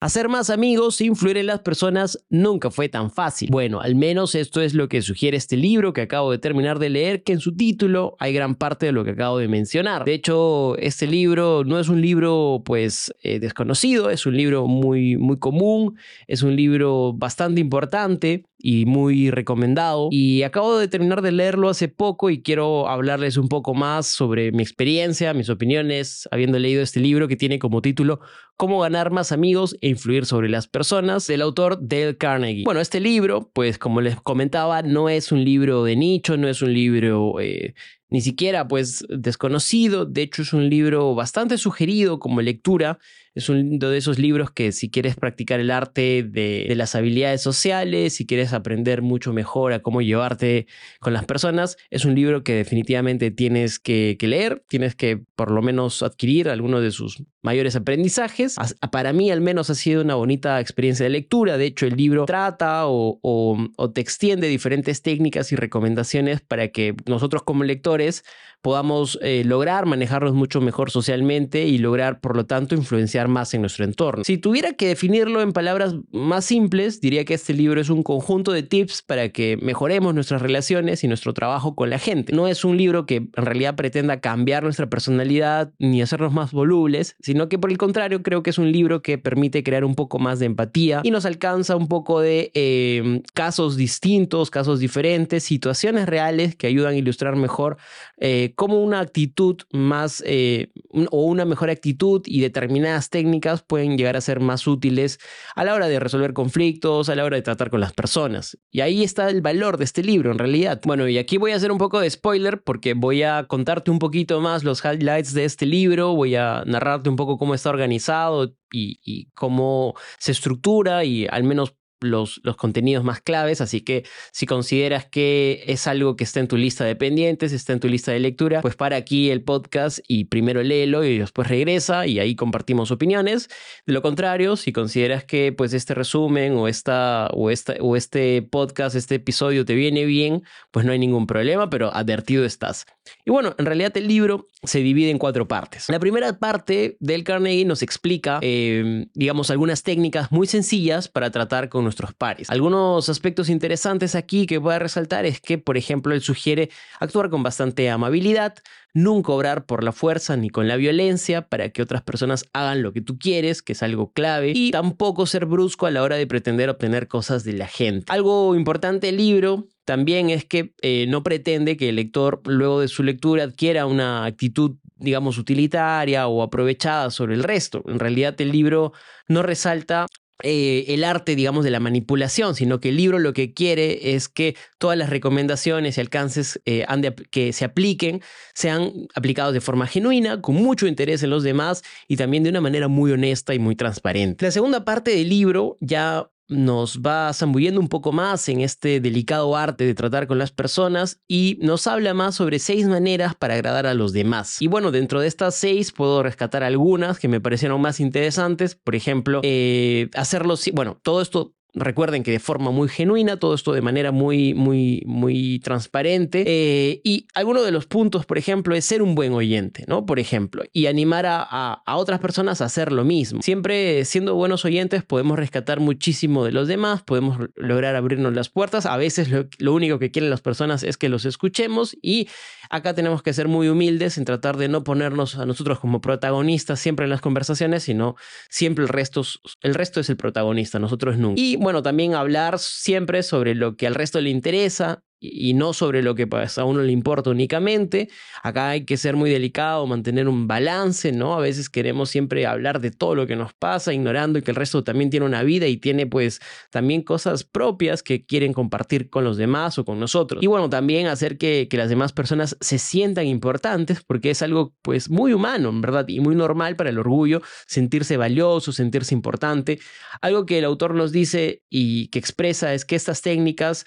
Hacer más amigos e influir en las personas nunca fue tan fácil. Bueno, al menos esto es lo que sugiere este libro que acabo de terminar de leer, que en su título hay gran parte de lo que acabo de mencionar. De hecho, este libro no es un libro pues eh, desconocido, es un libro muy, muy común, es un libro bastante importante y muy recomendado. Y acabo de terminar de leerlo hace poco y quiero hablarles un poco más sobre mi experiencia, mis opiniones, habiendo leído este libro que tiene como título Cómo ganar más amigos e influir sobre las personas, del autor Dale Carnegie. Bueno, este libro, pues como les comentaba, no es un libro de nicho, no es un libro eh, ni siquiera pues desconocido, de hecho es un libro bastante sugerido como lectura es uno de esos libros que si quieres practicar el arte de, las habilidades sociales, si quieres aprender mucho mejor a cómo llevarte con las personas, es un libro que definitivamente tienes que, leer, tienes que por lo menos adquirir alguno de sus mayores aprendizajes. Para mí al menos ha sido una bonita experiencia de lectura, de hecho el libro trata o, o te extiende diferentes técnicas y recomendaciones para que nosotros como lectores podamos eh, lograr manejarnos mucho mejor socialmente y lograr, por lo tanto, influenciar más en nuestro entorno. Si tuviera que definirlo en palabras más simples, diría que este libro es un conjunto de tips para que mejoremos nuestras relaciones y nuestro trabajo con la gente. No es un libro que en realidad pretenda cambiar nuestra personalidad ni hacernos más volubles, sino que por el contrario creo que es un libro que permite crear un poco más de empatía y nos alcanza un poco de eh, casos distintos, casos diferentes, situaciones reales que ayudan a ilustrar mejor eh, cómo una actitud más eh, o una mejor actitud y determinadas técnicas pueden llegar a ser más útiles a la hora de resolver conflictos, a la hora de tratar con las personas. Y ahí está el valor de este libro en realidad. Bueno, y aquí voy a hacer un poco de spoiler porque voy a contarte un poquito más los highlights de este libro, voy a narrarte un poco cómo está organizado y cómo se estructura y al menos los, los, contenidos más claves, así que si consideras que es algo que está en tu lista de pendientes, está en tu lista de lectura, pues para aquí el podcast y primero léelo y después regresa y ahí compartimos opiniones. De lo contrario, si consideras que pues este resumen o, esta, o, esta, o este podcast, este episodio te viene bien, pues no hay ningún problema, pero advertido estás. Y bueno, en realidad el libro se divide en cuatro partes. La primera parte del Carnegie nos explica, eh, digamos, algunas técnicas muy sencillas para tratar con nuestros pares. Algunos aspectos interesantes aquí que voy a resaltar es que, por ejemplo, él sugiere actuar con bastante amabilidad, nunca obrar por la fuerza ni con la violencia para que otras personas hagan lo que tú quieres, que es algo clave, y tampoco ser brusco a la hora de pretender obtener cosas de la gente. Algo importante del libro también es que eh, no pretende que el lector luego de su lectura adquiera una actitud digamos utilitaria o aprovechada sobre el resto. En realidad el libro no resalta eh, el arte, digamos, de la manipulación, sino que el libro lo que quiere es que todas las recomendaciones y alcances eh, que se apliquen sean aplicados de forma genuina, con mucho interés en los demás y también de una manera muy honesta y muy transparente. La segunda parte del libro ya nos va zambullendo un poco más en este delicado arte de tratar con las personas y nos habla más sobre seis maneras para agradar a los demás. Y bueno, dentro de estas seis puedo rescatar algunas que me parecieron más interesantes. Por ejemplo, eh, hacerlo, bueno, todo esto Recuerden que de forma muy genuina, todo esto de manera muy, muy, muy transparente. Eh, y alguno de los puntos, por ejemplo, es ser un buen oyente, ¿no? Por ejemplo, y animar a, a, otras personas a hacer lo mismo. Siempre siendo buenos oyentes podemos rescatar muchísimo de los demás, podemos lograr abrirnos las puertas. A veces lo, lo único que quieren las personas es que los escuchemos y acá tenemos que ser muy humildes en tratar de no ponernos a nosotros como protagonistas siempre en las conversaciones, sino siempre el resto, el resto es el protagonista, nosotros nunca. Bueno, también hablar siempre sobre lo que al resto le interesa, y no sobre lo que pues, a uno le importa únicamente. Acá hay que ser muy delicado, mantener un balance, ¿no? A veces queremos siempre hablar de todo lo que nos pasa, ignorando que el resto también tiene una vida y tiene pues también cosas propias que quieren compartir con los demás o con nosotros. Y bueno, también hacer que, que las demás personas se sientan importantes porque es algo pues muy humano, ¿verdad? Y muy normal para el orgullo, sentirse valioso, sentirse importante. Algo que el autor nos dice y que expresa es que estas técnicas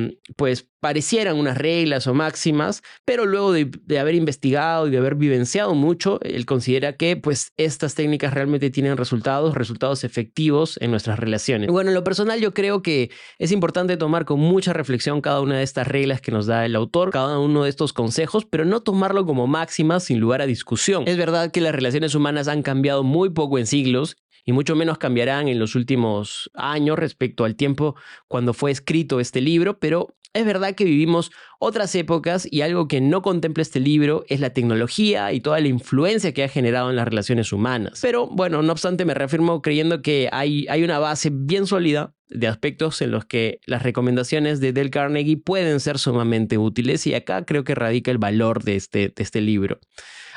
Em, pues parecieran unas reglas o máximas, pero luego de, haber investigado y de haber vivenciado mucho, él considera que pues estas técnicas realmente tienen resultados, resultados efectivos en nuestras relaciones. Bueno, en lo personal yo creo que es importante tomar con mucha reflexión cada una de estas reglas que nos da el autor, cada uno de estos consejos, pero no tomarlo como máximas sin lugar a discusión. Es verdad que las relaciones humanas han cambiado muy poco en siglos ni mucho menos cambiarán en los últimos años respecto al tiempo cuando fue escrito este libro, pero es verdad que vivimos otras épocas y algo que no contempla este libro es la tecnología y toda la influencia que ha generado en las relaciones humanas. Pero bueno, no obstante, me reafirmo creyendo que hay, hay una base bien sólida de aspectos en los que las recomendaciones de Del Carnegie pueden ser sumamente útiles y acá creo que radica el valor de este, de este libro.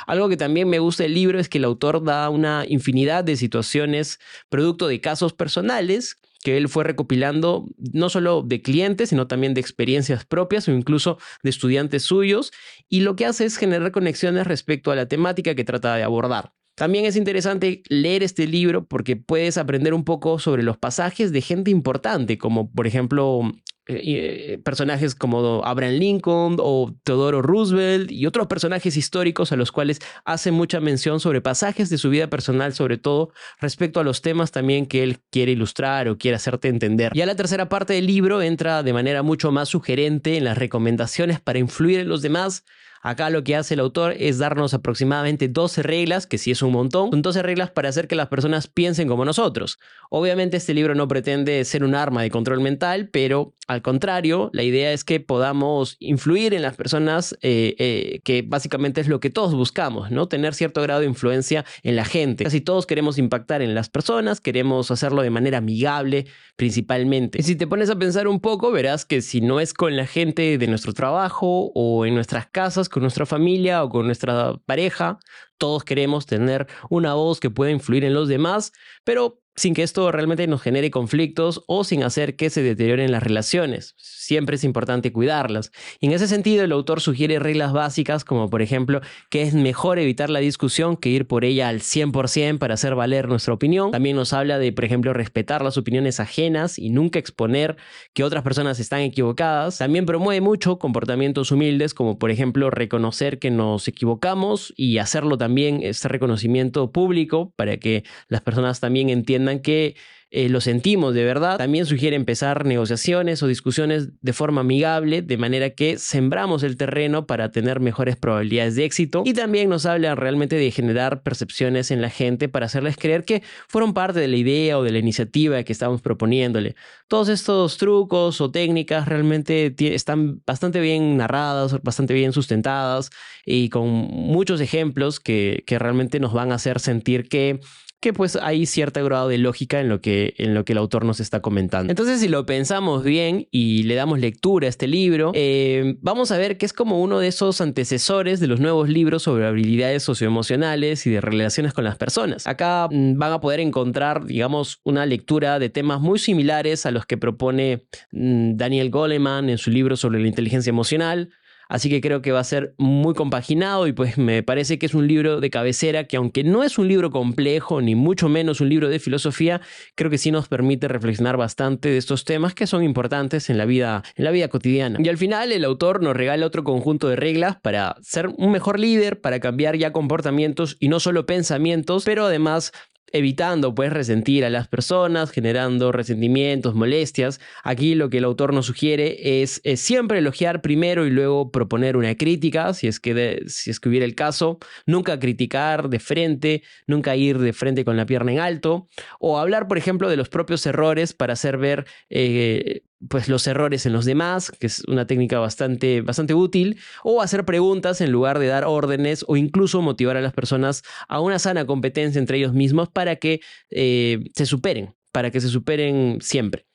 Algo que también me gusta del libro es que el autor da una infinidad de situaciones producto de casos personales que él fue recopilando no solo de clientes, sino también de experiencias propias o incluso de estudiantes suyos, y lo que hace es generar conexiones respecto a la temática que trata de abordar. También es interesante leer este libro porque puedes aprender un poco sobre los pasajes de gente importante, como por ejemplo eh, eh, personajes como Abraham Lincoln o Teodoro Roosevelt y otros personajes históricos a los cuales hace mucha mención sobre pasajes de su vida personal, sobre todo respecto a los temas también que él quiere ilustrar o quiere hacerte entender. Ya la tercera parte del libro entra de manera mucho más sugerente en las recomendaciones para influir en los demás Acá lo que hace el autor es darnos aproximadamente 12 reglas, que sí es un montón, son 12 reglas para hacer que las personas piensen como nosotros. Obviamente este libro no pretende ser un arma de control mental, pero al contrario, la idea es que podamos influir en las personas, eh, eh, que básicamente es lo que todos buscamos, ¿no? Tener cierto grado de influencia en la gente. Casi todos queremos impactar en las personas, queremos hacerlo de manera amigable principalmente. Y si te pones a pensar un poco, verás que si no es con la gente de nuestro trabajo o en nuestras casas, con nuestra familia o con nuestra pareja. Todos queremos tener una voz que pueda influir en los demás, pero sin que esto realmente nos genere conflictos o sin hacer que se deterioren las relaciones. Siempre es importante cuidarlas. Y en ese sentido, el autor sugiere reglas básicas como por ejemplo que es mejor evitar la discusión que ir por ella al 100% para hacer valer nuestra opinión. También nos habla de, por ejemplo, respetar las opiniones ajenas y nunca exponer que otras personas están equivocadas. También promueve mucho comportamientos humildes como por ejemplo reconocer que nos equivocamos y hacerlo también este reconocimiento público para que las personas también entiendan que eh, lo sentimos de verdad. También sugiere empezar negociaciones o discusiones de forma amigable, de manera que sembramos el terreno para tener mejores probabilidades de éxito. Y también nos habla realmente de generar percepciones en la gente para hacerles creer que fueron parte de la idea o de la iniciativa que estamos proponiéndole. Todos estos trucos o técnicas realmente están bastante bien narradas, bastante bien sustentadas y con muchos ejemplos que, que realmente nos van a hacer sentir que que pues hay cierto grado de lógica en lo, que, en lo que el autor nos está comentando. Entonces, si lo pensamos bien y le damos lectura a este libro, eh, vamos a ver que es como uno de esos antecesores de los nuevos libros sobre habilidades socioemocionales y de relaciones con las personas. Acá mm, van a poder encontrar, digamos, una lectura de temas muy similares a los que propone mm, Daniel Goleman en su libro sobre la inteligencia emocional Así que creo que va a ser muy compaginado y pues me parece que es un libro de cabecera que aunque no es un libro complejo ni mucho menos un libro de filosofía, creo que sí nos permite reflexionar bastante de estos temas que son importantes en la vida, en la vida cotidiana. Y al final el autor nos regala otro conjunto de reglas para ser un mejor líder, para cambiar ya comportamientos y no solo pensamientos, pero además evitando pues resentir a las personas, generando resentimientos, molestias. Aquí lo que el autor nos sugiere es, siempre elogiar primero y luego proponer una crítica, si es, que si es que hubiera el caso, nunca criticar de frente, nunca ir de frente con la pierna en alto, o hablar, por ejemplo, de los propios errores para hacer ver eh, pues los errores en los demás, que es una técnica bastante, bastante útil, o hacer preguntas en lugar de dar órdenes o incluso motivar a las personas a una sana competencia entre ellos mismos para que eh, se superen, para que se superen siempre.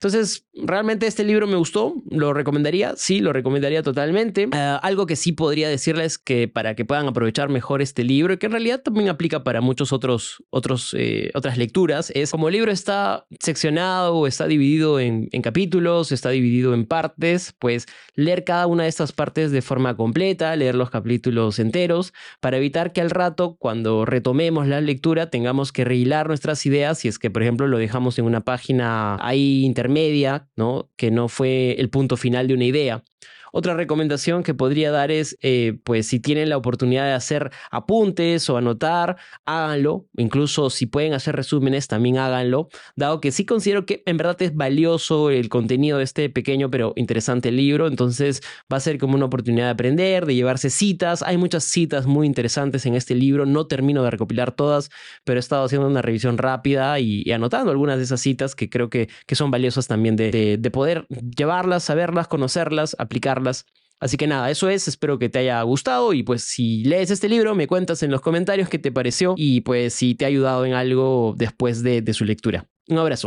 Entonces, realmente este libro me gustó, lo recomendaría, sí, lo recomendaría totalmente. Ah, algo que sí podría decirles que para que puedan aprovechar mejor este libro, y que en realidad también aplica para muchos otros, otros, eh, otras lecturas, es como el libro está seccionado, está dividido en, capítulos, está dividido en partes, pues leer cada una de estas partes de forma completa, leer los capítulos enteros, para evitar que al rato, cuando retomemos la lectura, tengamos que rehilar nuestras ideas, si es que, por ejemplo, lo dejamos en una página ahí intermedia, ¿no? Que no fue el punto final de una idea. Otra recomendación que podría dar es, eh, pues si tienen la oportunidad de hacer apuntes o anotar, háganlo. Incluso si pueden hacer resúmenes, también háganlo, dado que sí considero que en verdad es valioso el contenido de este pequeño pero interesante libro. Entonces va a ser como una oportunidad de aprender, de llevarse citas. Hay muchas citas muy interesantes en este libro. No termino de recopilar todas, pero he estado haciendo una revisión rápida y, anotando algunas de esas citas que creo que, que son valiosas también de, de poder llevarlas, saberlas, conocerlas, aplicarlas. Así que nada, eso es, espero que te haya gustado y pues si lees este libro me cuentas en los comentarios qué te pareció y pues si te ha ayudado en algo después de, de su lectura. Un abrazo.